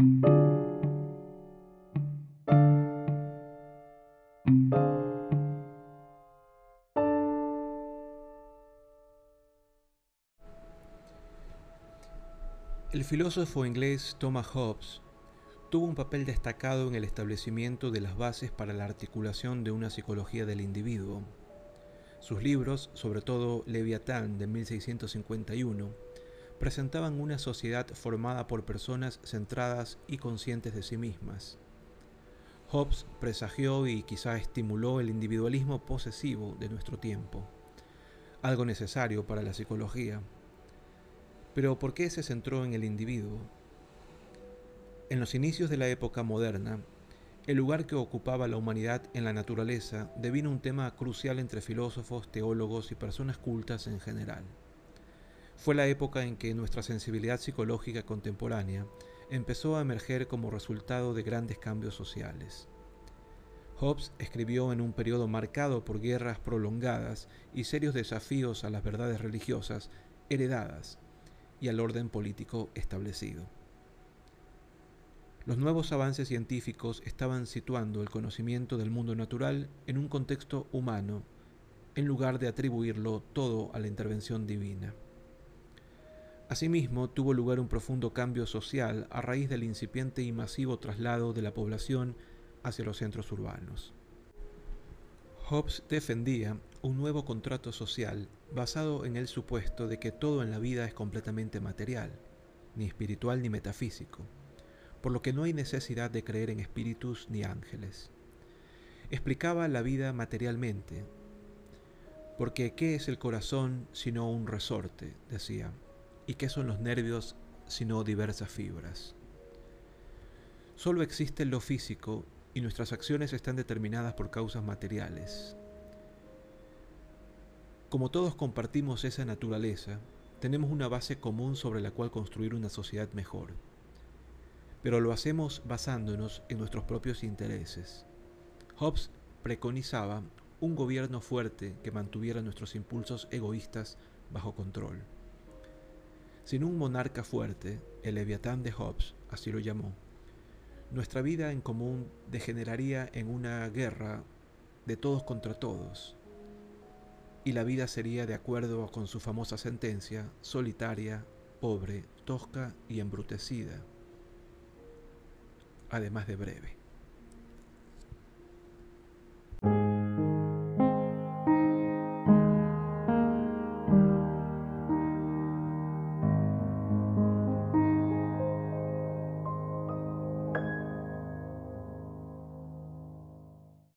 El filósofo inglés Thomas Hobbes tuvo un papel destacado en el establecimiento de las bases para la articulación de una psicología del individuo. Sus libros, sobre todo Leviatán de 1651, presentaban una sociedad formada por personas centradas y conscientes de sí mismas. Hobbes presagió y quizá estimuló el individualismo posesivo de nuestro tiempo, algo necesario para la psicología pero ¿por qué se centró en el individuo? En los inicios de la época moderna, el lugar que ocupaba la humanidad en la naturaleza devino un tema crucial entre filósofos, teólogos y personas cultas en general. Fue la época en que nuestra sensibilidad psicológica contemporánea empezó a emerger como resultado de grandes cambios sociales. Hobbes escribió en un periodo marcado por guerras prolongadas y serios desafíos a las verdades religiosas heredadas y al orden político establecido. Los nuevos avances científicos estaban situando el conocimiento del mundo natural en un contexto humano, en lugar de atribuirlo todo a la intervención divina. Asimismo, tuvo lugar un profundo cambio social a raíz del incipiente y masivo traslado de la población hacia los centros urbanos. Hobbes defendía un nuevo contrato social basado en el supuesto de que todo en la vida es completamente material, ni espiritual ni metafísico, por lo que no hay necesidad de creer en espíritus ni ángeles. Explicaba la vida materialmente, porque ¿qué es el corazón sino un resorte? decía, y ¿qué son los nervios sino diversas fibras? Solo existe lo físico y nuestras acciones están determinadas por causas materiales. Como todos compartimos esa naturaleza, tenemos una base común sobre la cual construir una sociedad mejor. Pero lo hacemos basándonos en nuestros propios intereses. Hobbes preconizaba un gobierno fuerte que mantuviera nuestros impulsos egoístas bajo control. Sin un monarca fuerte, el leviatán de Hobbes así lo llamó, nuestra vida en común degeneraría en una guerra de todos contra todos, y la vida sería de acuerdo con su famosa sentencia, solitaria, pobre, tosca y embrutecida, además de breve.